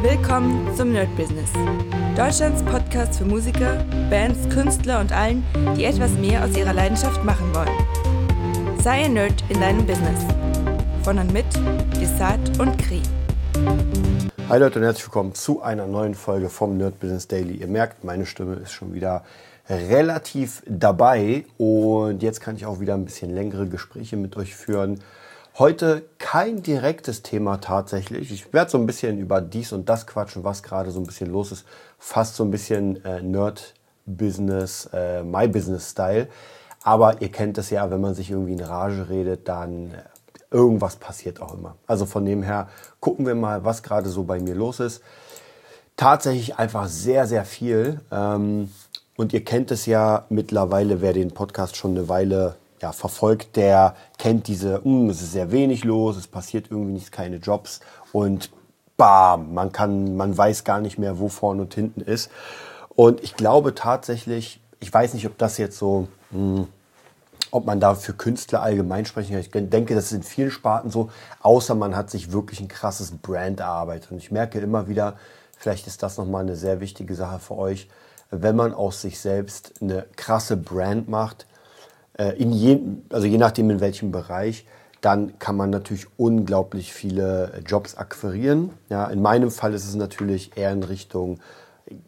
Willkommen zum Nerd Business. Deutschlands Podcast für Musiker, Bands, Künstler und allen, die etwas mehr aus ihrer Leidenschaft machen wollen. Sei ein Nerd in deinem Business. Von und mit Desart und Kri. Hi Leute und herzlich willkommen zu einer neuen Folge vom Nerd Business Daily. Ihr merkt, meine Stimme ist schon wieder relativ dabei und jetzt kann ich auch wieder ein bisschen längere Gespräche mit euch führen Heute kein direktes Thema tatsächlich. Ich werde so ein bisschen über dies und das quatschen, was gerade so ein bisschen los ist. Fast so ein bisschen äh, Nerd-Business, äh, My-Business-Style. Aber ihr kennt es ja, wenn man sich irgendwie in Rage redet, dann äh, irgendwas passiert auch immer. Also von dem her gucken wir mal, was gerade so bei mir los ist. Tatsächlich einfach sehr, sehr viel. Ähm, und ihr kennt es ja mittlerweile, wer den Podcast schon eine Weile ja, verfolgt, der kennt diese, hm, es ist sehr wenig los, es passiert irgendwie nichts, keine Jobs und bam, man kann, man weiß gar nicht mehr, wo vorne und hinten ist. Und ich glaube tatsächlich, ich weiß nicht, ob das jetzt so, mh, hm, ob man da für Künstler allgemein sprechen kann. Ich denke, das ist in vielen Sparten so, außer man hat sich wirklich ein krasses Brand erarbeitet. Und ich merke immer wieder, vielleicht ist das nochmal eine sehr wichtige Sache für euch, wenn man aus sich selbst eine krasse Brand macht, in je, also je nachdem in welchem Bereich, dann kann man natürlich unglaublich viele Jobs akquirieren. Ja, in meinem Fall ist es natürlich eher in Richtung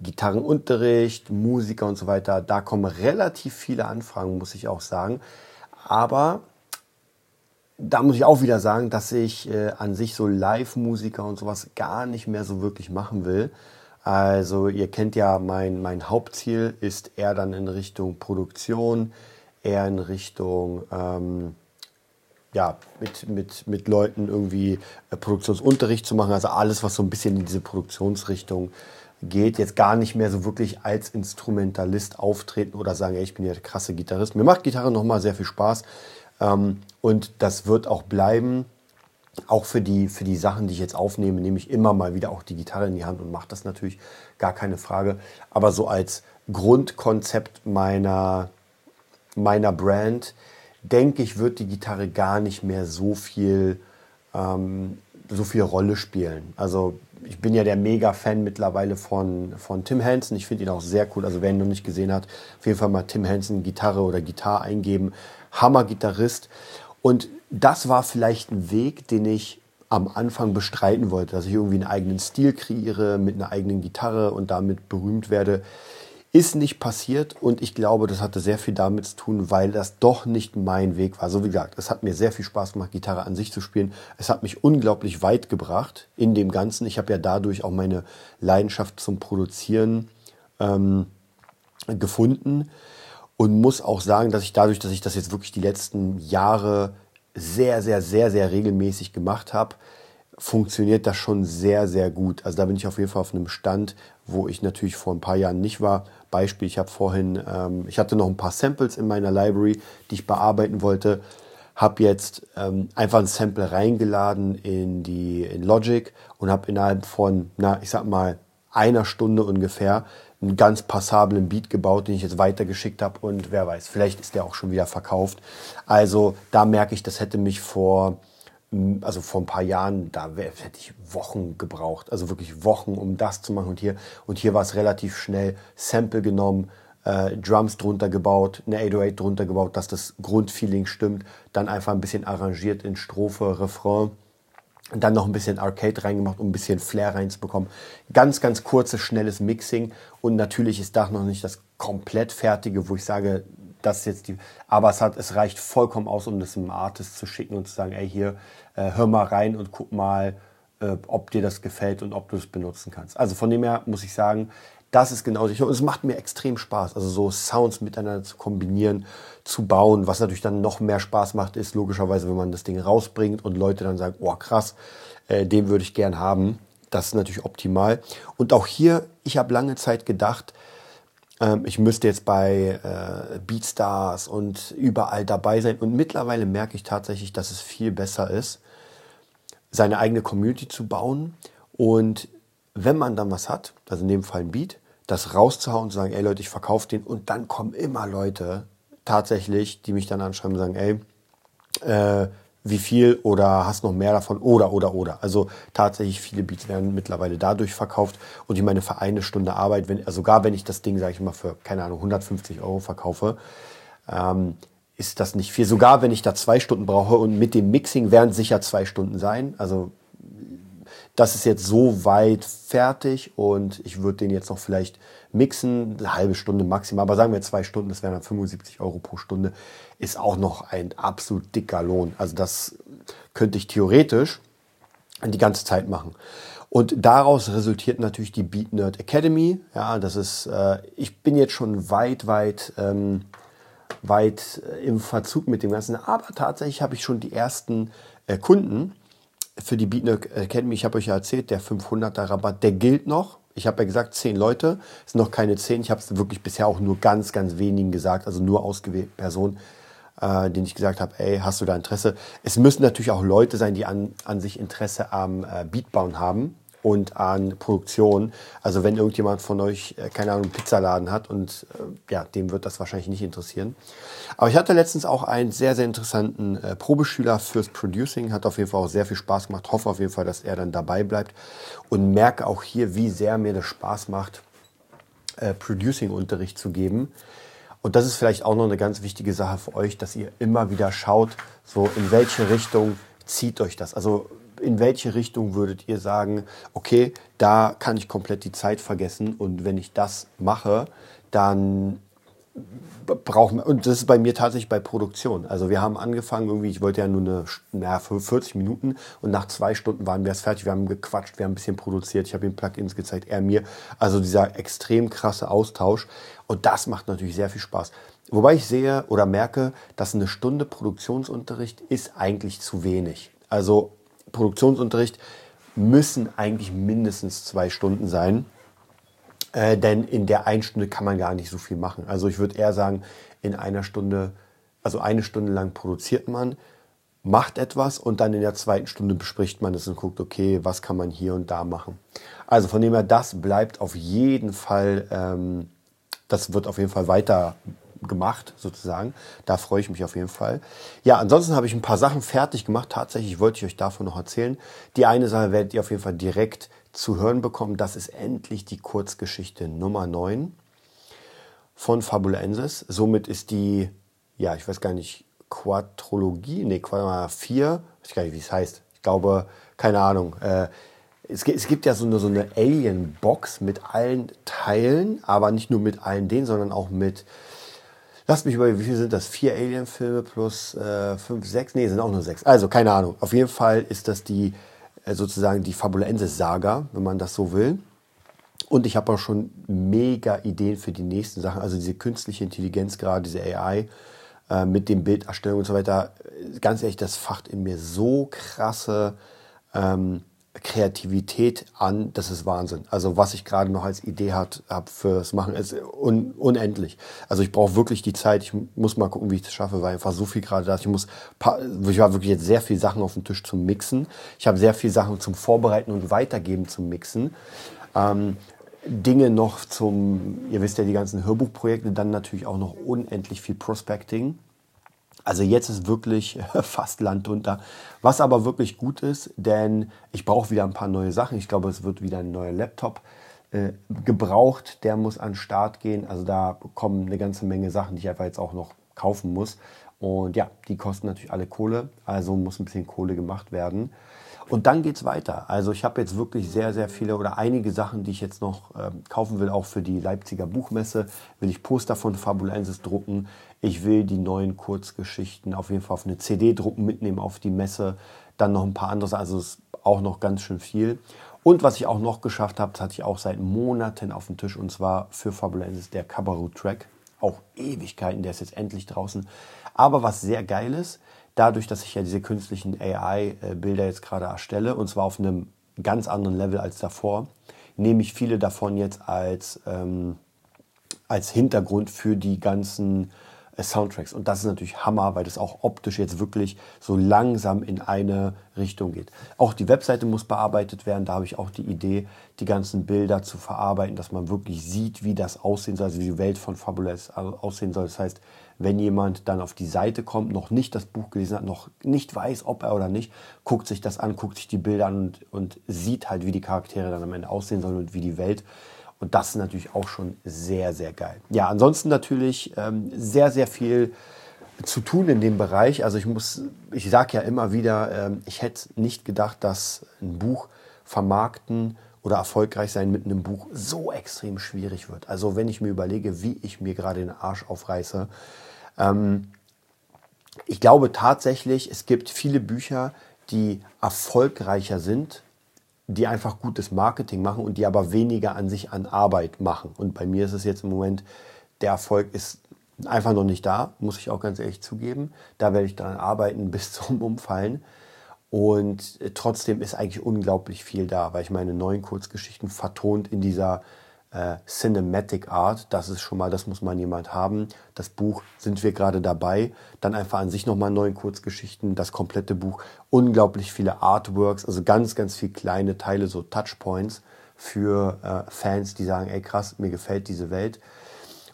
Gitarrenunterricht, Musiker und so weiter. Da kommen relativ viele Anfragen, muss ich auch sagen. Aber da muss ich auch wieder sagen, dass ich äh, an sich so Live-Musiker und sowas gar nicht mehr so wirklich machen will. Also ihr kennt ja, mein, mein Hauptziel ist eher dann in Richtung Produktion, eher in Richtung ähm, ja, mit, mit, mit Leuten irgendwie äh, Produktionsunterricht zu machen. Also alles, was so ein bisschen in diese Produktionsrichtung geht. Jetzt gar nicht mehr so wirklich als Instrumentalist auftreten oder sagen, ey, ich bin ja der krasse Gitarrist. Mir macht Gitarre nochmal sehr viel Spaß. Ähm, und das wird auch bleiben. Auch für die, für die Sachen, die ich jetzt aufnehme, nehme ich immer mal wieder auch die Gitarre in die Hand und mache das natürlich gar keine Frage. Aber so als Grundkonzept meiner, meiner Brand, denke ich, wird die Gitarre gar nicht mehr so viel, ähm, so viel Rolle spielen. Also ich bin ja der Mega-Fan mittlerweile von, von Tim Henson. Ich finde ihn auch sehr cool. Also wer ihn noch nicht gesehen hat, auf jeden Fall mal Tim Henson Gitarre oder Gitarre eingeben. Hammer-Gitarrist. Und das war vielleicht ein Weg, den ich am Anfang bestreiten wollte, dass ich irgendwie einen eigenen Stil kreiere mit einer eigenen Gitarre und damit berühmt werde. Ist nicht passiert und ich glaube, das hatte sehr viel damit zu tun, weil das doch nicht mein Weg war. So wie gesagt, es hat mir sehr viel Spaß gemacht, Gitarre an sich zu spielen. Es hat mich unglaublich weit gebracht in dem Ganzen. Ich habe ja dadurch auch meine Leidenschaft zum Produzieren ähm, gefunden und muss auch sagen, dass ich dadurch, dass ich das jetzt wirklich die letzten Jahre sehr, sehr, sehr, sehr regelmäßig gemacht habe, funktioniert das schon sehr, sehr gut. Also da bin ich auf jeden Fall auf einem Stand, wo ich natürlich vor ein paar Jahren nicht war. Beispiel, ich habe vorhin, ähm, ich hatte noch ein paar Samples in meiner Library, die ich bearbeiten wollte. Habe jetzt ähm, einfach ein Sample reingeladen in die in Logic und habe innerhalb von, na, ich sag mal, einer Stunde ungefähr einen ganz passablen Beat gebaut, den ich jetzt weitergeschickt habe und wer weiß, vielleicht ist der auch schon wieder verkauft. Also da merke ich, das hätte mich vor also vor ein paar Jahren, da hätte ich Wochen gebraucht, also wirklich Wochen, um das zu machen. Und hier, und hier war es relativ schnell, Sample genommen, äh, Drums drunter gebaut, eine 808 drunter gebaut, dass das Grundfeeling stimmt, dann einfach ein bisschen arrangiert in Strophe, Refrain. Und dann noch ein bisschen Arcade reingemacht, um ein bisschen Flair reinzubekommen. Ganz, ganz kurzes, schnelles Mixing. Und natürlich ist das noch nicht das komplett fertige, wo ich sage, das jetzt die, aber es hat, es reicht vollkommen aus, um das einem Artist zu schicken und zu sagen, ey, hier, äh, hör mal rein und guck mal, äh, ob dir das gefällt und ob du es benutzen kannst. Also von dem her muss ich sagen, das ist genau sicher. Und es macht mir extrem Spaß, also so Sounds miteinander zu kombinieren, zu bauen. Was natürlich dann noch mehr Spaß macht, ist logischerweise, wenn man das Ding rausbringt und Leute dann sagen, oh krass, äh, den würde ich gern haben. Das ist natürlich optimal. Und auch hier, ich habe lange Zeit gedacht, ähm, ich müsste jetzt bei äh, Beatstars und überall dabei sein. Und mittlerweile merke ich tatsächlich, dass es viel besser ist, seine eigene Community zu bauen. Und wenn man dann was hat, also in dem Fall ein Beat, das rauszuhauen und zu sagen, ey Leute, ich verkaufe den. Und dann kommen immer Leute tatsächlich, die mich dann anschreiben und sagen, ey, äh, wie viel oder hast noch mehr davon oder oder oder. Also tatsächlich viele Beats werden mittlerweile dadurch verkauft und ich meine für eine Stunde Arbeit, wenn, also sogar wenn ich das Ding, sage ich mal, für keine Ahnung 150 Euro verkaufe, ähm, ist das nicht viel. Sogar wenn ich da zwei Stunden brauche und mit dem Mixing werden sicher zwei Stunden sein. Also das ist jetzt so weit fertig und ich würde den jetzt noch vielleicht mixen, eine halbe Stunde maximal, aber sagen wir zwei Stunden, das wären dann 75 Euro pro Stunde, ist auch noch ein absolut dicker Lohn. Also das könnte ich theoretisch die ganze Zeit machen. Und daraus resultiert natürlich die Beat Nerd Academy. Ja, das ist, äh, ich bin jetzt schon weit, weit, ähm, weit äh, im Verzug mit dem Ganzen. Aber tatsächlich habe ich schon die ersten äh, Kunden für die Beat Nerd Academy. Ich habe euch ja erzählt, der 500er Rabatt, der gilt noch. Ich habe ja gesagt, zehn Leute, es sind noch keine zehn. Ich habe es wirklich bisher auch nur ganz, ganz wenigen gesagt, also nur ausgewählte Personen, äh, denen ich gesagt habe, ey, hast du da Interesse? Es müssen natürlich auch Leute sein, die an, an sich Interesse am äh, Beatbauen haben und an Produktion. Also wenn irgendjemand von euch, äh, keine Ahnung, einen Pizzaladen hat und äh, ja, dem wird das wahrscheinlich nicht interessieren. Aber ich hatte letztens auch einen sehr, sehr interessanten äh, Probeschüler fürs Producing, hat auf jeden Fall auch sehr viel Spaß gemacht, hoffe auf jeden Fall, dass er dann dabei bleibt und merke auch hier, wie sehr mir das Spaß macht, Producing-Unterricht zu geben. Und das ist vielleicht auch noch eine ganz wichtige Sache für euch, dass ihr immer wieder schaut, so in welche Richtung zieht euch das. Also in welche Richtung würdet ihr sagen, okay, da kann ich komplett die Zeit vergessen und wenn ich das mache, dann brauchen wir, und das ist bei mir tatsächlich bei Produktion. Also wir haben angefangen irgendwie, ich wollte ja nur eine, naja, 40 Minuten und nach zwei Stunden waren wir es fertig. Wir haben gequatscht, wir haben ein bisschen produziert, ich habe ihm Plugins gezeigt, er mir. Also dieser extrem krasse Austausch und das macht natürlich sehr viel Spaß. Wobei ich sehe oder merke, dass eine Stunde Produktionsunterricht ist eigentlich zu wenig. Also Produktionsunterricht müssen eigentlich mindestens zwei Stunden sein. Äh, denn in der einen Stunde kann man gar nicht so viel machen. Also ich würde eher sagen, in einer Stunde, also eine Stunde lang produziert man, macht etwas und dann in der zweiten Stunde bespricht man es und guckt, okay, was kann man hier und da machen. Also von dem her, das bleibt auf jeden Fall, ähm, das wird auf jeden Fall weiter gemacht, sozusagen. Da freue ich mich auf jeden Fall. Ja, ansonsten habe ich ein paar Sachen fertig gemacht. Tatsächlich wollte ich euch davon noch erzählen. Die eine Sache werdet ihr auf jeden Fall direkt zu hören bekommen. Das ist endlich die Kurzgeschichte Nummer 9 von Fabulensis. Somit ist die, ja, ich weiß gar nicht, Quadrologie, nee, vier, ich weiß gar nicht, wie es heißt. Ich glaube, keine Ahnung. Äh, es, es, gibt ja so eine, so eine Alien-Box mit allen Teilen, aber nicht nur mit allen denen, sondern auch mit Lasst mich über, wie viel sind das? Vier Alien-Filme plus äh, fünf, sechs? Nee, sind auch nur sechs. Also, keine Ahnung. Auf jeden Fall ist das die äh, sozusagen die Fabulensis-Saga, wenn man das so will. Und ich habe auch schon mega Ideen für die nächsten Sachen. Also diese künstliche Intelligenz, gerade diese AI äh, mit dem Bilderstellung und so weiter. Ganz ehrlich, das facht in mir so krasse ähm, Kreativität an, das ist Wahnsinn. Also was ich gerade noch als Idee habe fürs Machen, ist un unendlich. Also ich brauche wirklich die Zeit. Ich muss mal gucken, wie ich das schaffe, weil einfach so viel gerade da ist. Ich muss, ich habe wirklich jetzt sehr viel Sachen auf dem Tisch zum Mixen. Ich habe sehr viel Sachen zum Vorbereiten und Weitergeben zum Mixen. Ähm, Dinge noch zum, ihr wisst ja, die ganzen Hörbuchprojekte, dann natürlich auch noch unendlich viel Prospecting. Also jetzt ist wirklich fast Land unter. Was aber wirklich gut ist, denn ich brauche wieder ein paar neue Sachen. Ich glaube, es wird wieder ein neuer Laptop äh, gebraucht. Der muss an den Start gehen. Also da kommen eine ganze Menge Sachen, die ich einfach jetzt auch noch kaufen muss. Und ja, die kosten natürlich alle Kohle. Also muss ein bisschen Kohle gemacht werden. Und dann geht es weiter. Also ich habe jetzt wirklich sehr, sehr viele oder einige Sachen, die ich jetzt noch äh, kaufen will, auch für die Leipziger Buchmesse. Will ich Poster von Fabulensis drucken. Ich will die neuen Kurzgeschichten auf jeden Fall auf eine CD drucken, mitnehmen auf die Messe. Dann noch ein paar andere, also es ist auch noch ganz schön viel. Und was ich auch noch geschafft habe, das hatte ich auch seit Monaten auf dem Tisch und zwar für Fabulensis der Cabaret-Track. Auch Ewigkeiten, der ist jetzt endlich draußen. Aber was sehr geil ist, dadurch, dass ich ja diese künstlichen AI-Bilder jetzt gerade erstelle, und zwar auf einem ganz anderen Level als davor, nehme ich viele davon jetzt als, ähm, als Hintergrund für die ganzen Soundtracks. Und das ist natürlich Hammer, weil das auch optisch jetzt wirklich so langsam in eine Richtung geht. Auch die Webseite muss bearbeitet werden. Da habe ich auch die Idee, die ganzen Bilder zu verarbeiten, dass man wirklich sieht, wie das aussehen soll, also wie die Welt von Fabulous aussehen soll. Das heißt, wenn jemand dann auf die Seite kommt, noch nicht das Buch gelesen hat, noch nicht weiß, ob er oder nicht, guckt sich das an, guckt sich die Bilder an und, und sieht halt, wie die Charaktere dann am Ende aussehen sollen und wie die Welt und das ist natürlich auch schon sehr, sehr geil. Ja, ansonsten natürlich ähm, sehr, sehr viel zu tun in dem Bereich. Also ich muss, ich sage ja immer wieder, ähm, ich hätte nicht gedacht, dass ein Buch vermarkten oder erfolgreich sein mit einem Buch so extrem schwierig wird. Also wenn ich mir überlege, wie ich mir gerade den Arsch aufreiße. Ähm, ich glaube tatsächlich, es gibt viele Bücher, die erfolgreicher sind die einfach gutes Marketing machen und die aber weniger an sich an Arbeit machen. Und bei mir ist es jetzt im Moment, der Erfolg ist einfach noch nicht da, muss ich auch ganz ehrlich zugeben. Da werde ich daran arbeiten bis zum Umfallen. Und trotzdem ist eigentlich unglaublich viel da, weil ich meine neuen Kurzgeschichten vertont in dieser äh, Cinematic Art. Das ist schon mal, das muss man jemand haben. Das Buch sind wir gerade dabei. Dann einfach an sich nochmal neun Kurzgeschichten, das komplette Buch. Unglaublich viele Artworks, also ganz, ganz viele kleine Teile, so Touchpoints für äh, Fans, die sagen, ey krass, mir gefällt diese Welt.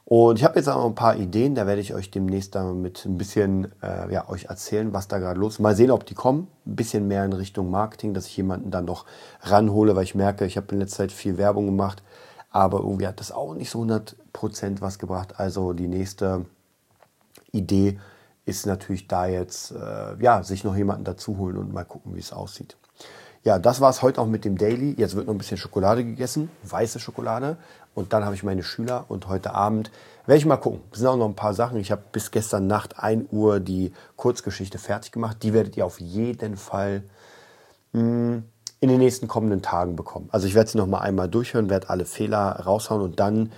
Und ich habe jetzt auch ein paar Ideen, da werde ich euch demnächst damit ein bisschen äh, ja, euch erzählen, was da gerade los ist. Mal sehen, ob die kommen. Ein bisschen mehr in Richtung Marketing, dass ich jemanden dann noch ranhole, weil ich merke, ich habe in letzter Zeit viel Werbung gemacht aber irgendwie hat das auch nicht so 100% was gebracht. Also die nächste Idee ist natürlich da jetzt, äh, ja, sich noch jemanden dazu holen und mal gucken, wie es aussieht. Ja, das war es heute auch mit dem Daily. Jetzt wird noch ein bisschen Schokolade gegessen, weiße Schokolade. Und dann habe ich meine Schüler und heute Abend werde ich mal gucken. Es sind auch noch ein paar Sachen. Ich habe bis gestern Nacht 1 Uhr die Kurzgeschichte fertig gemacht. Die werdet ihr auf jeden Fall mh, hm, in den nächsten kommenden Tagen bekommen. Also ich werde sie noch mal einmal durchhören, werde alle Fehler raushauen und dann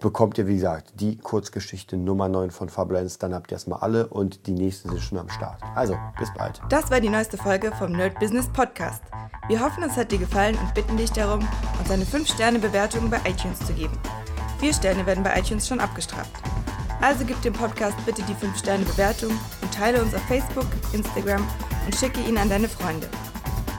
bekommt ihr, wie gesagt, die Kurzgeschichte Nummer 9 von Fabulenz. Dann habt ihr erstmal alle und die nächsten sind schon am Start. Also, bis bald. Das war die neueste Folge vom Nerd Business Podcast. Wir hoffen, es hat dir gefallen und bitten dich darum, uns eine 5-Sterne-Bewertung bei iTunes zu geben. Vier Sterne werden bei iTunes schon abgestraft. Also gib dem Podcast bitte die 5-Sterne-Bewertung und teile uns auf Facebook, Instagram und schicke ihn an deine Freunde.